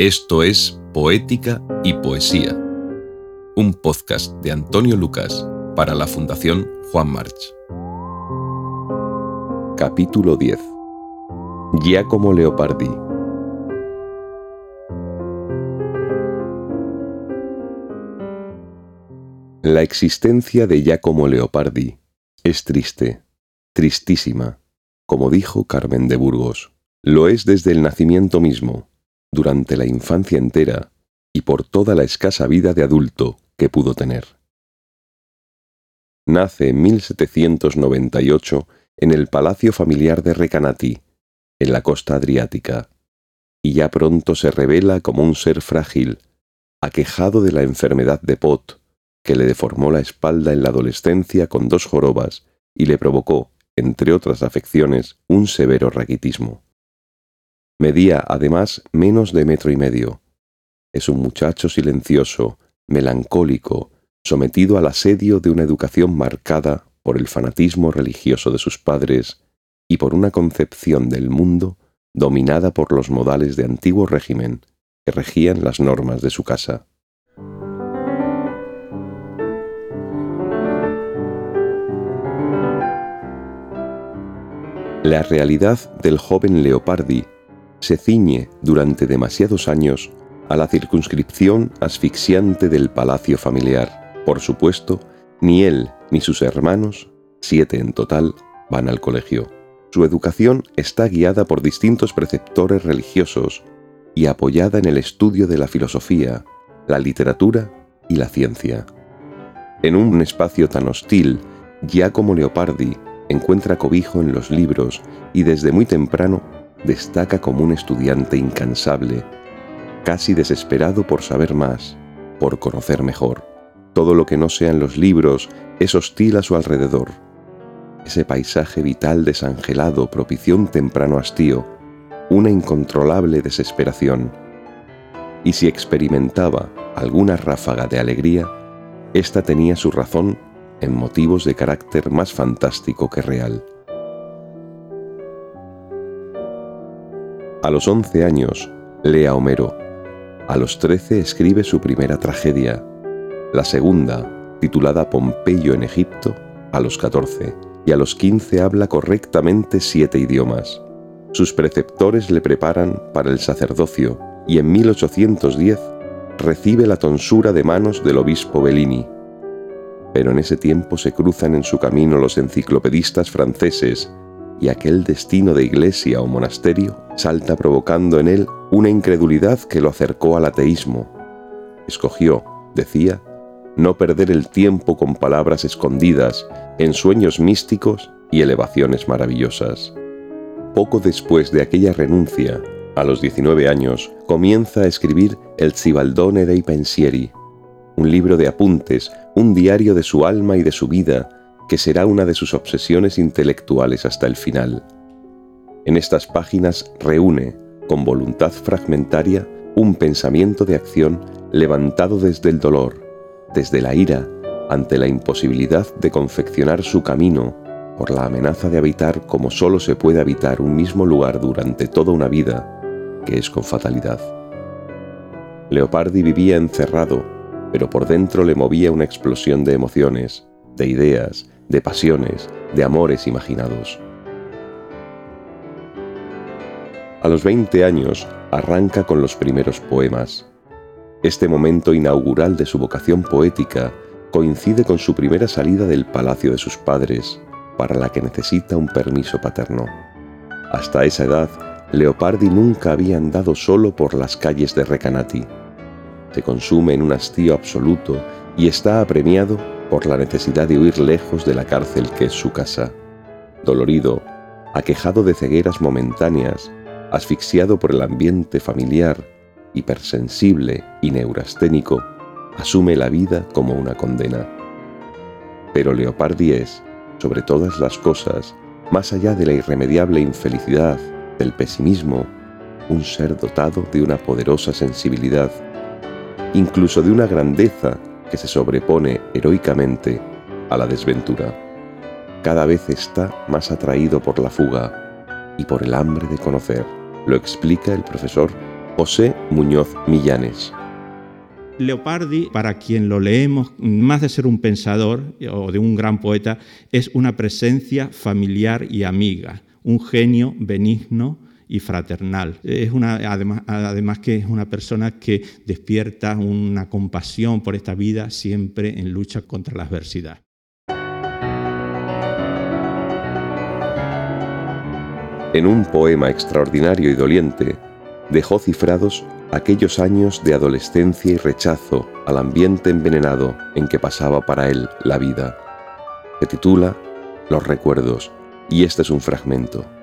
Esto es Poética y Poesía, un podcast de Antonio Lucas para la Fundación Juan March. Capítulo 10 Giacomo Leopardi La existencia de Giacomo Leopardi es triste, tristísima, como dijo Carmen de Burgos. Lo es desde el nacimiento mismo, durante la infancia entera y por toda la escasa vida de adulto que pudo tener. Nace en 1798 en el palacio familiar de Recanati, en la costa adriática, y ya pronto se revela como un ser frágil, aquejado de la enfermedad de Pot, que le deformó la espalda en la adolescencia con dos jorobas y le provocó, entre otras afecciones, un severo raquitismo. Medía, además, menos de metro y medio. Es un muchacho silencioso, melancólico, sometido al asedio de una educación marcada por el fanatismo religioso de sus padres y por una concepción del mundo dominada por los modales de antiguo régimen que regían las normas de su casa. La realidad del joven Leopardi se ciñe durante demasiados años a la circunscripción asfixiante del palacio familiar. Por supuesto, ni él ni sus hermanos, siete en total, van al colegio. Su educación está guiada por distintos preceptores religiosos y apoyada en el estudio de la filosofía, la literatura y la ciencia. En un espacio tan hostil, Giacomo Leopardi encuentra cobijo en los libros y desde muy temprano destaca como un estudiante incansable, casi desesperado por saber más, por conocer mejor. Todo lo que no sea en los libros es hostil a su alrededor. Ese paisaje vital desangelado propició temprano hastío, una incontrolable desesperación. Y si experimentaba alguna ráfaga de alegría, ésta tenía su razón en motivos de carácter más fantástico que real. A los 11 años, lee a Homero. A los 13 escribe su primera tragedia. La segunda, titulada Pompeyo en Egipto, a los 14. Y a los 15 habla correctamente siete idiomas. Sus preceptores le preparan para el sacerdocio y en 1810 recibe la tonsura de manos del obispo Bellini. Pero en ese tiempo se cruzan en su camino los enciclopedistas franceses y aquel destino de iglesia o monasterio salta provocando en él una incredulidad que lo acercó al ateísmo. Escogió, decía, no perder el tiempo con palabras escondidas, en sueños místicos y elevaciones maravillosas. Poco después de aquella renuncia, a los 19 años, comienza a escribir El Cibaldone dei Pensieri, un libro de apuntes, un diario de su alma y de su vida, que será una de sus obsesiones intelectuales hasta el final. En estas páginas reúne, con voluntad fragmentaria, un pensamiento de acción levantado desde el dolor, desde la ira, ante la imposibilidad de confeccionar su camino, por la amenaza de habitar como solo se puede habitar un mismo lugar durante toda una vida, que es con fatalidad. Leopardi vivía encerrado, pero por dentro le movía una explosión de emociones, de ideas, de pasiones, de amores imaginados. A los 20 años arranca con los primeros poemas. Este momento inaugural de su vocación poética coincide con su primera salida del palacio de sus padres, para la que necesita un permiso paterno. Hasta esa edad, Leopardi nunca había andado solo por las calles de Recanati. Se consume en un hastío absoluto y está apremiado por la necesidad de huir lejos de la cárcel que es su casa. Dolorido, aquejado de cegueras momentáneas, asfixiado por el ambiente familiar, hipersensible y neurasténico, asume la vida como una condena. Pero Leopardi es, sobre todas las cosas, más allá de la irremediable infelicidad, del pesimismo, un ser dotado de una poderosa sensibilidad, incluso de una grandeza que se sobrepone heroicamente a la desventura. Cada vez está más atraído por la fuga y por el hambre de conocer, lo explica el profesor José Muñoz Millanes. Leopardi, para quien lo leemos, más de ser un pensador o de un gran poeta, es una presencia familiar y amiga, un genio benigno y fraternal. Es una, además, además que es una persona que despierta una compasión por esta vida siempre en lucha contra la adversidad. En un poema extraordinario y doliente, dejó cifrados aquellos años de adolescencia y rechazo al ambiente envenenado en que pasaba para él la vida. Se titula Los recuerdos, y este es un fragmento.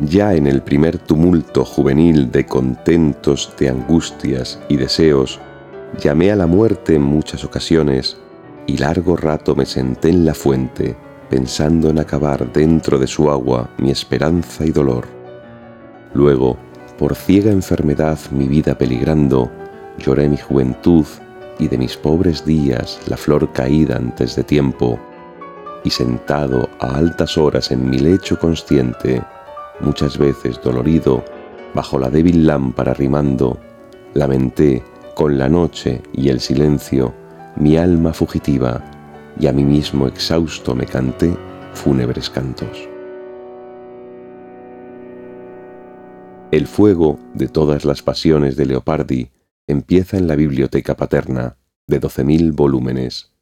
Ya en el primer tumulto juvenil de contentos, de angustias y deseos, llamé a la muerte en muchas ocasiones y largo rato me senté en la fuente pensando en acabar dentro de su agua mi esperanza y dolor. Luego, por ciega enfermedad mi vida peligrando, lloré mi juventud y de mis pobres días la flor caída antes de tiempo, y sentado a altas horas en mi lecho consciente, muchas veces dolorido, bajo la débil lámpara rimando, lamenté con la noche y el silencio mi alma fugitiva, y a mí mismo exhausto me canté fúnebres cantos. El fuego de todas las pasiones de Leopardi empieza en la biblioteca paterna, de 12.000 volúmenes.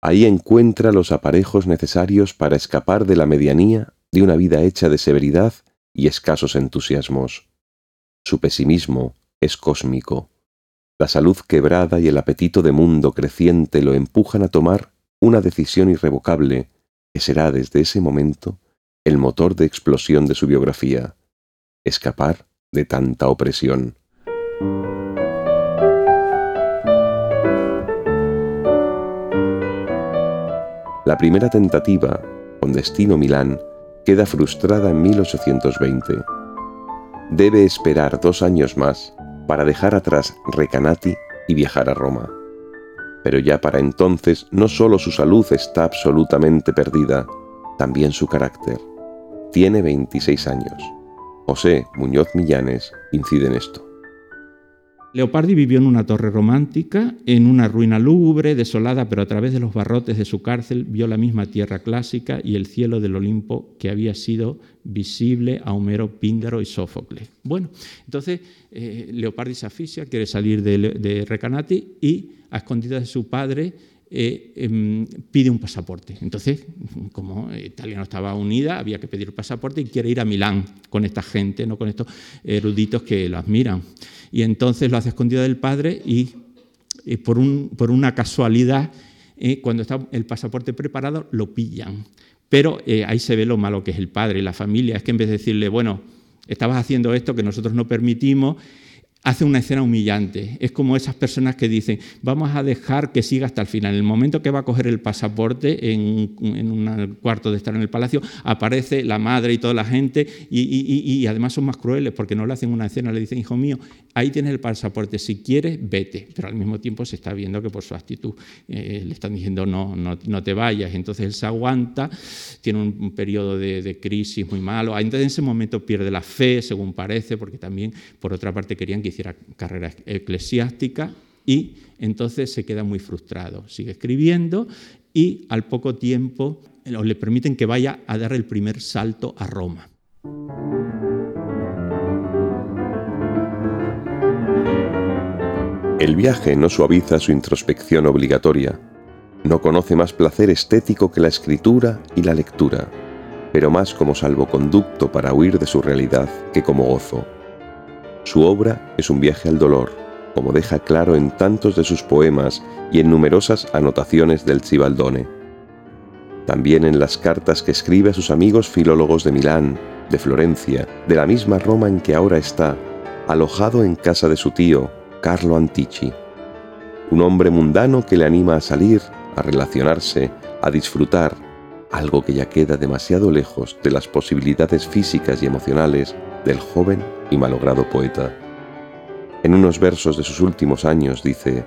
Ahí encuentra los aparejos necesarios para escapar de la medianía de una vida hecha de severidad y escasos entusiasmos. Su pesimismo es cósmico. La salud quebrada y el apetito de mundo creciente lo empujan a tomar una decisión irrevocable que será desde ese momento el motor de explosión de su biografía escapar de tanta opresión. La primera tentativa, con destino Milán, queda frustrada en 1820. Debe esperar dos años más para dejar atrás Recanati y viajar a Roma. Pero ya para entonces no solo su salud está absolutamente perdida, también su carácter. Tiene 26 años. José Muñoz Millanes incide en esto. Leopardi vivió en una torre romántica, en una ruina lúgubre, desolada, pero a través de los barrotes de su cárcel vio la misma tierra clásica y el cielo del Olimpo que había sido visible a Homero, Píndaro y Sófocles. Bueno, entonces eh, Leopardi se asfixia, quiere salir de, de Recanati y, a escondidas de su padre, eh, em, pide un pasaporte. Entonces, como Italia no estaba unida, había que pedir pasaporte y quiere ir a Milán con esta gente, no con estos eruditos que lo admiran. Y entonces lo hace escondido del padre y, por, un, por, una casualidad, eh, cuando está el pasaporte preparado, lo pillan. Pero eh, ahí se ve lo malo que es el padre y la familia. Es que en vez de decirle, bueno, estabas haciendo esto que nosotros no permitimos, hace una escena humillante. Es como esas personas que dicen, vamos a dejar que siga hasta el final. En el momento que va a coger el pasaporte en, un cuarto de estar en el palacio, aparece la madre y toda la gente y, además son más crueles porque no le hacen una escena, le dicen, hijo mío, ahí tienes el pasaporte, si quieres, vete. Pero al mismo tiempo se está viendo que por su actitud eh, le están diciendo, no, no, te vayas. Entonces él se aguanta, tiene un, periodo de, de, crisis muy malo. Entonces en ese momento pierde la fe, según parece, porque también, por otra parte, querían que hiciera carrera eclesiástica y entonces se queda muy frustrado. Sigue escribiendo y al poco tiempo le permiten que vaya a dar el primer salto a Roma. El viaje no suaviza su introspección obligatoria. No conoce más placer estético que la escritura y la lectura, pero más como salvoconducto para huir de su realidad que como gozo. Su obra es un viaje al dolor, como deja claro en tantos de sus poemas y en numerosas anotaciones del Cibaldone. También en las cartas que escribe a sus amigos filólogos de Milán, de Florencia, de la misma Roma en que ahora está, alojado en casa de su tío, Carlo Antici. Un hombre mundano que le anima a salir, a relacionarse, a disfrutar, algo que ya queda demasiado lejos de las posibilidades físicas y emocionales del joven y malogrado poeta. En unos versos de sus últimos años dice,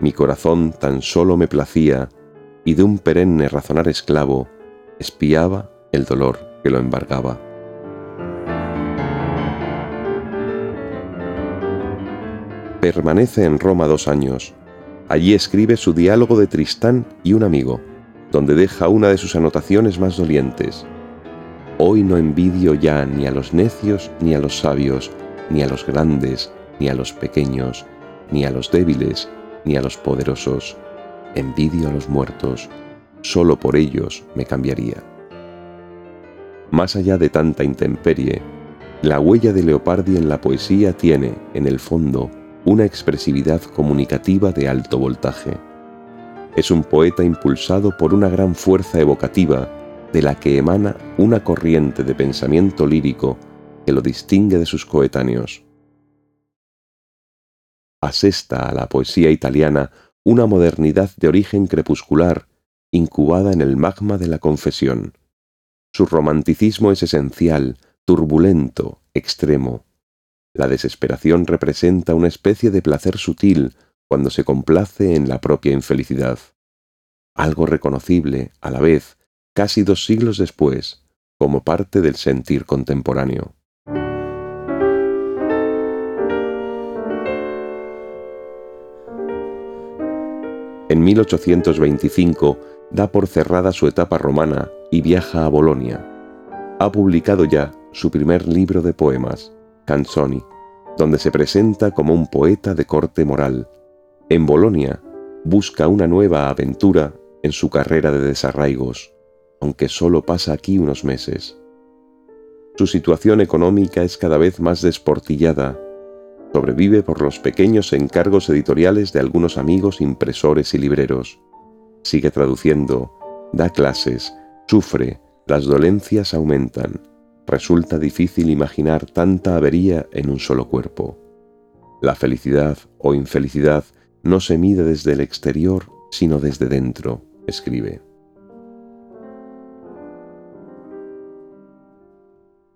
Mi corazón tan solo me placía y de un perenne razonar esclavo espiaba el dolor que lo embargaba. Permanece en Roma dos años. Allí escribe su diálogo de Tristán y un amigo, donde deja una de sus anotaciones más dolientes. Hoy no envidio ya ni a los necios ni a los sabios, ni a los grandes, ni a los pequeños, ni a los débiles, ni a los poderosos. Envidio a los muertos, solo por ellos me cambiaría. Más allá de tanta intemperie, la huella de Leopardi en la poesía tiene, en el fondo, una expresividad comunicativa de alto voltaje. Es un poeta impulsado por una gran fuerza evocativa de la que emana una corriente de pensamiento lírico que lo distingue de sus coetáneos. Asesta a la poesía italiana una modernidad de origen crepuscular, incubada en el magma de la confesión. Su romanticismo es esencial, turbulento, extremo. La desesperación representa una especie de placer sutil cuando se complace en la propia infelicidad. Algo reconocible, a la vez, casi dos siglos después, como parte del sentir contemporáneo. En 1825 da por cerrada su etapa romana y viaja a Bolonia. Ha publicado ya su primer libro de poemas, Canzoni, donde se presenta como un poeta de corte moral. En Bolonia busca una nueva aventura en su carrera de desarraigos, aunque solo pasa aquí unos meses. Su situación económica es cada vez más desportillada Sobrevive por los pequeños encargos editoriales de algunos amigos impresores y libreros. Sigue traduciendo, da clases, sufre, las dolencias aumentan. Resulta difícil imaginar tanta avería en un solo cuerpo. La felicidad o infelicidad no se mide desde el exterior, sino desde dentro, escribe.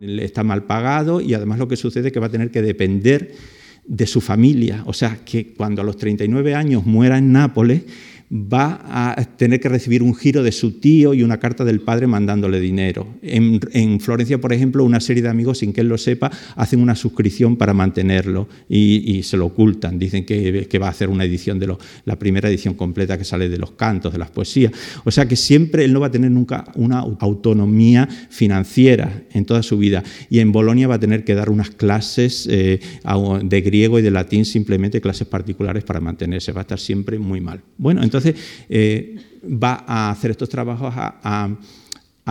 Está mal pagado y además lo que sucede es que va a tener que depender de su familia. O sea, que cuando a los 39 años muera en Nápoles, va a tener que recibir un giro de su tío y una carta del padre mandándole dinero. En, Florencia, por ejemplo, una serie de amigos, sin que él lo sepa, hacen una suscripción para mantenerlo y, se lo ocultan. Dicen que, va a hacer una edición de la primera edición completa que sale de los cantos, de las poesías. O sea que siempre él no va a tener nunca una autonomía financiera en toda su vida. Y en Bolonia va a tener que dar unas clases eh, de griego y de latín, simplemente clases particulares para mantenerse. Va a estar siempre muy mal. Bueno, entonces entonces, eh, va a hacer estos trabajos a,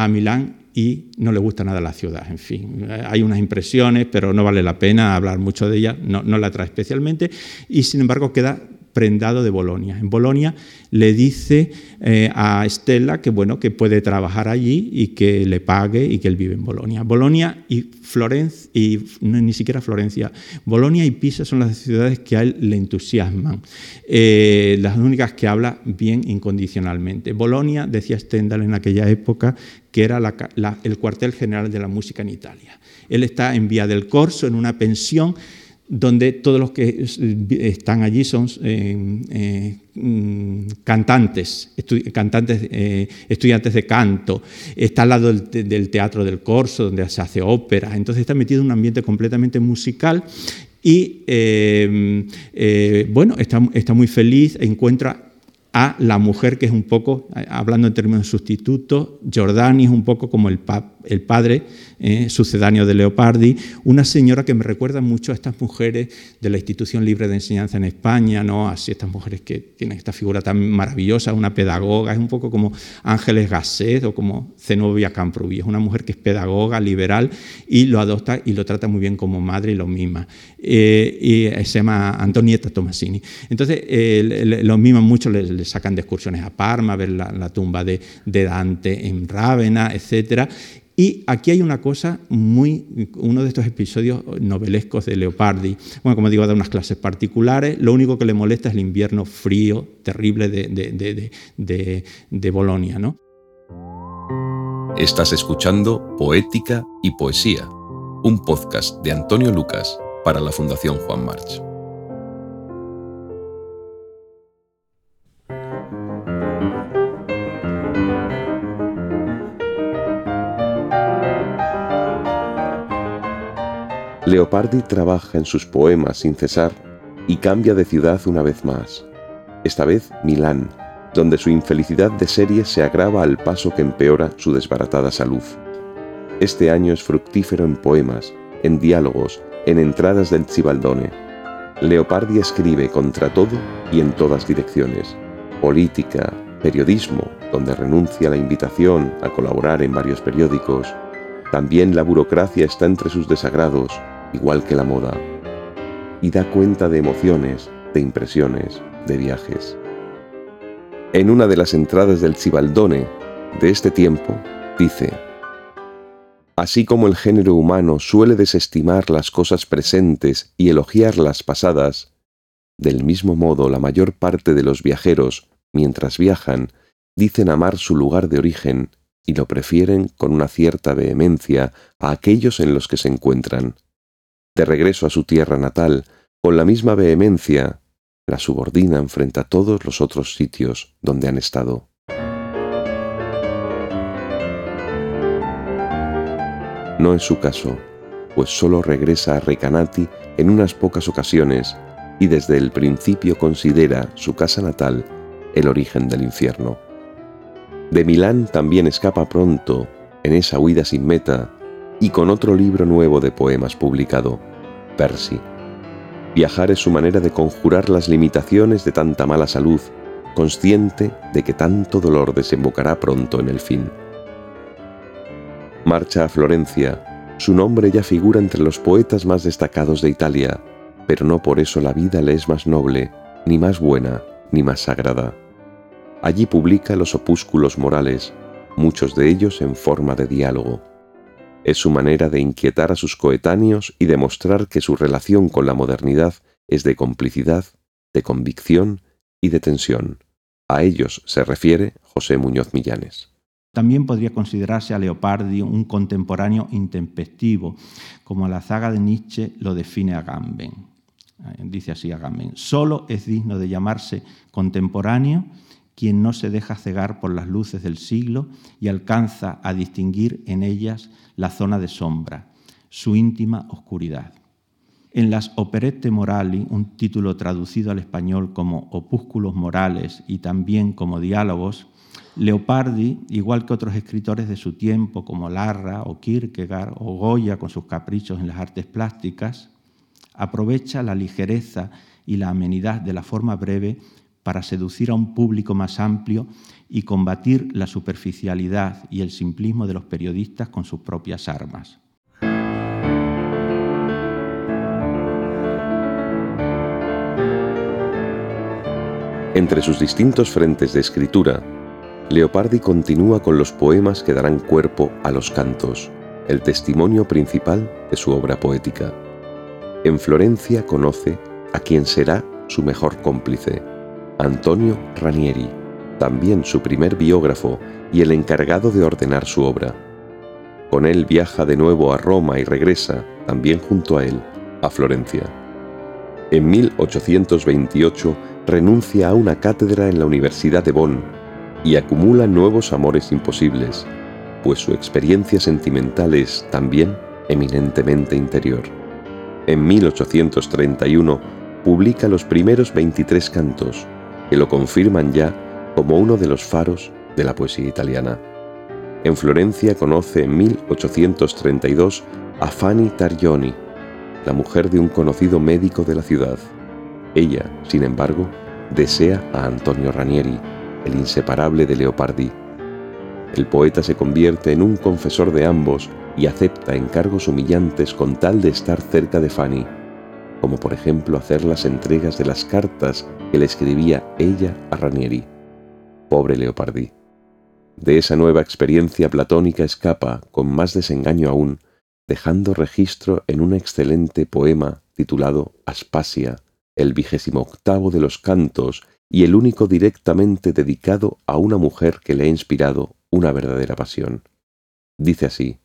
Milán y no le gusta nada la ciudad. En fin, hay unas impresiones, pero no vale la pena hablar mucho de ella, no, no la trae especialmente, y sin embargo queda prendado de Bolonia. En Bolonia le dice eh, a Estela que, bueno, que puede trabajar allí y que le pague y que él vive en Bolonia. Bolonia y Florencia, y ni siquiera Florencia, Bolonia y Pisa son las ciudades que a él le entusiasman, eh, las únicas que habla bien incondicionalmente. Bolonia, decía Stendhal en aquella época, que era el cuartel general de la música en Italia. Él está en Vía del Corso, en una pensión, donde todos los que están allí son eh, eh, mm, cantantes, cantantes eh, estudiantes de canto, está al lado del, Teatro del Corso, donde se hace ópera, entonces está metido en un ambiente completamente musical y bueno, está, está muy feliz, encuentra a la mujer que es un poco, hablando en términos sustitutos, Giordani es un poco como el, el padre eh, sucedáneo de Leopardi, una señora que me recuerda mucho a estas mujeres de la institución libre de enseñanza en España, ¿no? así estas mujeres que tienen esta figura tan maravillosa, una pedagoga, es un poco como Ángeles Gasset o como Zenobia Camprubí, es una mujer que es pedagoga, liberal y lo adopta y lo trata muy bien como madre y lo mima. Eh, y se llama Antonieta Tomasini. Entonces, eh, lo miman mucho, le, sacan de excursiones a Parma, a ver la, tumba de, de, Dante en Rávena, etc. Y aquí hay una cosa muy, uno de estos episodios novelescos de Leopardi. Bueno, como digo, da unas clases particulares. Lo único que le molesta es el invierno frío, terrible de, de, de, de Bolonia, ¿no? Estás escuchando Poética y Poesía, un podcast de Antonio Lucas para la Fundación Juan March. Leopardi trabaja en sus poemas sin cesar y cambia de ciudad una vez más. Esta vez Milán, donde su infelicidad de serie se agrava al paso que empeora su desbaratada salud. Este año es fructífero en poemas, en diálogos, en entradas del Cibaldone. Leopardi escribe contra todo y en todas direcciones. Política, periodismo, donde renuncia a la invitación a colaborar en varios periódicos. También la burocracia está entre sus desagrados, igual que la moda. Y da cuenta de emociones, de impresiones, de viajes. En una de las entradas del Cibaldone de este tiempo, dice, Así como el género humano suele desestimar las cosas presentes y elogiar las pasadas, del mismo modo la mayor parte de los viajeros, mientras viajan, dicen amar su lugar de origen y lo prefieren con una cierta vehemencia a aquellos en los que se encuentran. De regreso a su tierra natal, con la misma vehemencia, la subordinan frente a todos los otros sitios donde han estado. No es su caso, pues solo regresa a Recanati en unas pocas ocasiones y desde el principio considera su casa natal el origen del infierno. De Milán también escapa pronto, en esa huida sin meta, y con otro libro nuevo de poemas publicado, Percy. Viajar es su manera de conjurar las limitaciones de tanta mala salud, consciente de que tanto dolor desembocará pronto en el fin. Marcha a Florencia. Su nombre ya figura entre los poetas más destacados de Italia, pero no por eso la vida le es más noble, ni más buena, ni más sagrada. Allí publica los opúsculos morales, muchos de ellos en forma de diálogo. Es su manera de inquietar a sus coetáneos y demostrar que su relación con la modernidad es de complicidad, de convicción y de tensión. A ellos se refiere José Muñoz Millanes. También podría considerarse a Leopardi un contemporáneo intempestivo, como la zaga de Nietzsche lo define Agamben. Eh, dice así Agamben, solo es digno de llamarse contemporáneo quien no se deja cegar por las luces del siglo y alcanza a distinguir en ellas la zona de sombra, su íntima oscuridad. En las Operette Morali, un título traducido al español como Opúsculos Morales y también como Diálogos, Leopardi, igual que otros escritores de su tiempo como Larra o Kierkegaard o Goya con sus caprichos en las artes plásticas, aprovecha la ligereza y la amenidad de la forma breve para seducir a un público más amplio y combatir la superficialidad y el simplismo de los periodistas con sus propias armas. Entre sus distintos frentes de escritura, Leopardi continúa con los poemas que darán cuerpo a los cantos, el testimonio principal de su obra poética. En Florencia conoce a quien será su mejor cómplice, Antonio Ranieri, también su primer biógrafo y el encargado de ordenar su obra. Con él viaja de nuevo a Roma y regresa, también junto a él, a Florencia. En 1828 renuncia a una cátedra en la Universidad de Bonn y acumula nuevos amores imposibles, pues su experiencia sentimental es también eminentemente interior. En 1831 publica los primeros 23 cantos, que lo confirman ya como uno de los faros de la poesía italiana. En Florencia conoce en 1832 a Fanny Targioni, la mujer de un conocido médico de la ciudad. Ella, sin embargo, desea a Antonio Ranieri, el inseparable de Leopardi. El poeta se convierte en un confesor de ambos y acepta encargos humillantes con tal de estar cerca de Fanny, como por ejemplo hacer las entregas de las cartas que le escribía ella a Ranieri. Pobre Leopardi. De esa nueva experiencia platónica escapa, con más desengaño aún, dejando registro en un excelente poema titulado Aspasia, el vigésimo octavo de los cantos y el único directamente dedicado a una mujer que le ha inspirado una verdadera pasión. Dice así,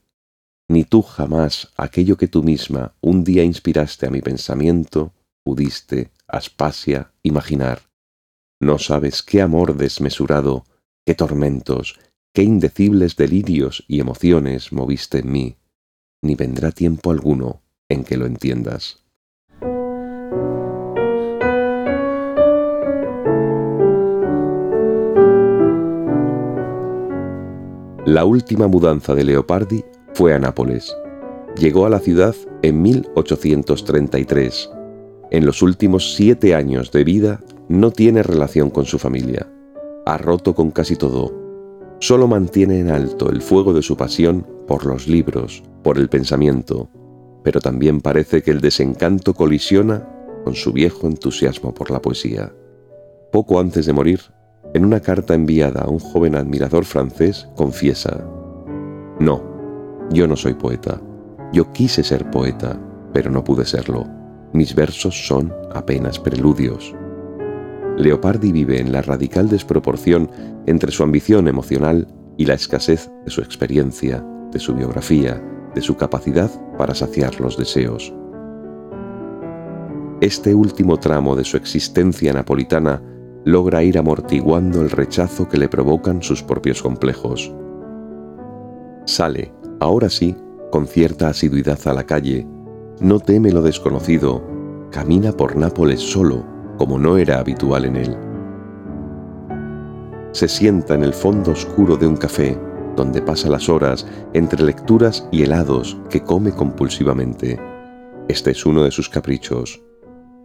ni tú jamás aquello que tú misma un día inspiraste a mi pensamiento pudiste, Aspasia, imaginar. No sabes qué amor desmesurado, qué tormentos, qué indecibles delirios y emociones moviste en mí, ni vendrá tiempo alguno en que lo entiendas. La última mudanza de Leopardi fue a Nápoles. Llegó a la ciudad en 1833. En los últimos siete años de vida no tiene relación con su familia. Ha roto con casi todo. Solo mantiene en alto el fuego de su pasión por los libros, por el pensamiento, pero también parece que el desencanto colisiona con su viejo entusiasmo por la poesía. Poco antes de morir, en una carta enviada a un joven admirador francés, confiesa, No, yo no soy poeta. Yo quise ser poeta, pero no pude serlo. Mis versos son apenas preludios. Leopardi vive en la radical desproporción entre su ambición emocional y la escasez de su experiencia, de su biografía, de su capacidad para saciar los deseos. Este último tramo de su existencia napolitana logra ir amortiguando el rechazo que le provocan sus propios complejos. Sale, ahora sí, con cierta asiduidad a la calle, no teme lo desconocido, camina por Nápoles solo, como no era habitual en él. Se sienta en el fondo oscuro de un café, donde pasa las horas entre lecturas y helados que come compulsivamente. Este es uno de sus caprichos.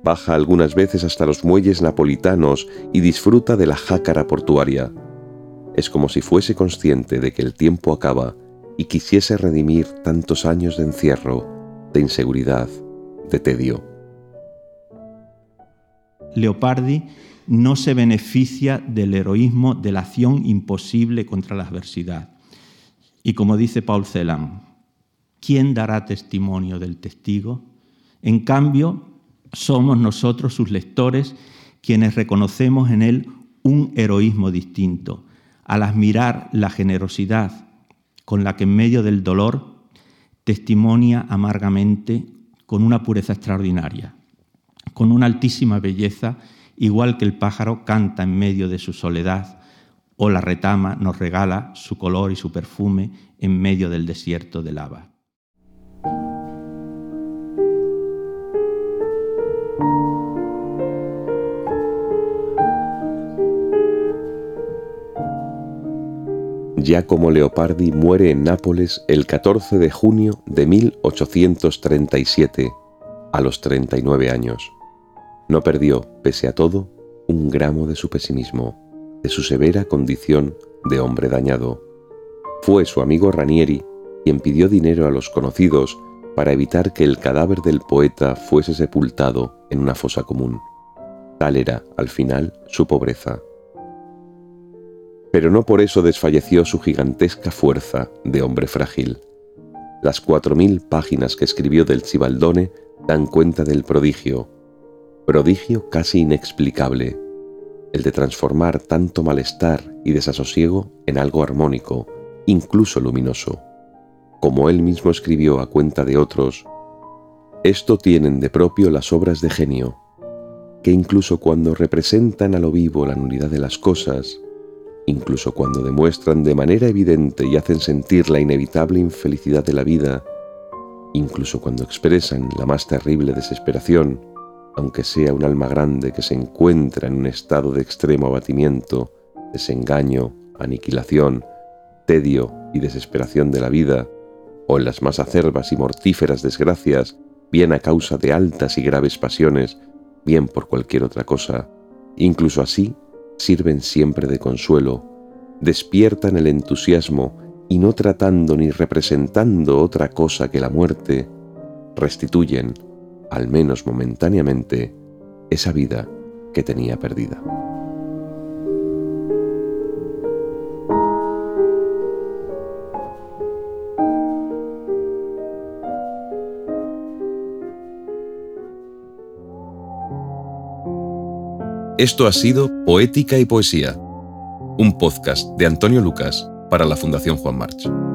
Baja algunas veces hasta los muelles napolitanos y disfruta de la jácara portuaria. Es como si fuese consciente de que el tiempo acaba y quisiese redimir tantos años de encierro, de inseguridad, de tedio. Leopardi no se beneficia del heroísmo de la acción imposible contra la adversidad. Y como dice Paul Celan, ¿quién dará testimonio del testigo? En cambio, somos nosotros, sus lectores, quienes reconocemos en él un heroísmo distinto, al admirar la generosidad con la que en medio del dolor testimonia amargamente con una pureza extraordinaria, con una altísima belleza, igual que el pájaro canta en medio de su soledad, o la retama nos regala su color y su perfume en medio del desierto de lava. Giacomo Leopardi muere en Nápoles el 14 de junio de 1837, a los 39 años. No perdió, pese a todo, un gramo de su pesimismo de su severa condición de hombre dañado. Fue su amigo Ranieri quien pidió dinero a los conocidos para evitar que el cadáver del poeta fuese sepultado en una fosa común. Tal era, al final, su pobreza. Pero no por eso desfalleció su gigantesca fuerza de hombre frágil. Las cuatro mil páginas que escribió del Cibaldone dan cuenta del prodigio, prodigio casi inexplicable, el de transformar tanto malestar y desasosiego en algo armónico, incluso luminoso. Como él mismo escribió a cuenta de otros, esto tienen de propio las obras de genio, que incluso cuando representan a lo vivo la nulidad de las cosas, incluso cuando demuestran de manera evidente y hacen sentir la inevitable infelicidad de la vida, incluso cuando expresan la más terrible desesperación, aunque sea un alma grande que se encuentra en un estado de extremo abatimiento, desengaño, aniquilación, tedio y desesperación de la vida, o en las más acerbas y mortíferas desgracias, bien a causa de altas y graves pasiones, bien por cualquier otra cosa, incluso así sirven siempre de consuelo, despiertan el entusiasmo y no tratando ni representando otra cosa que la muerte, restituyen, al menos momentáneamente, esa vida que tenía perdida. Esto ha sido Poética y Poesía, un podcast de Antonio Lucas para la Fundación Juan March.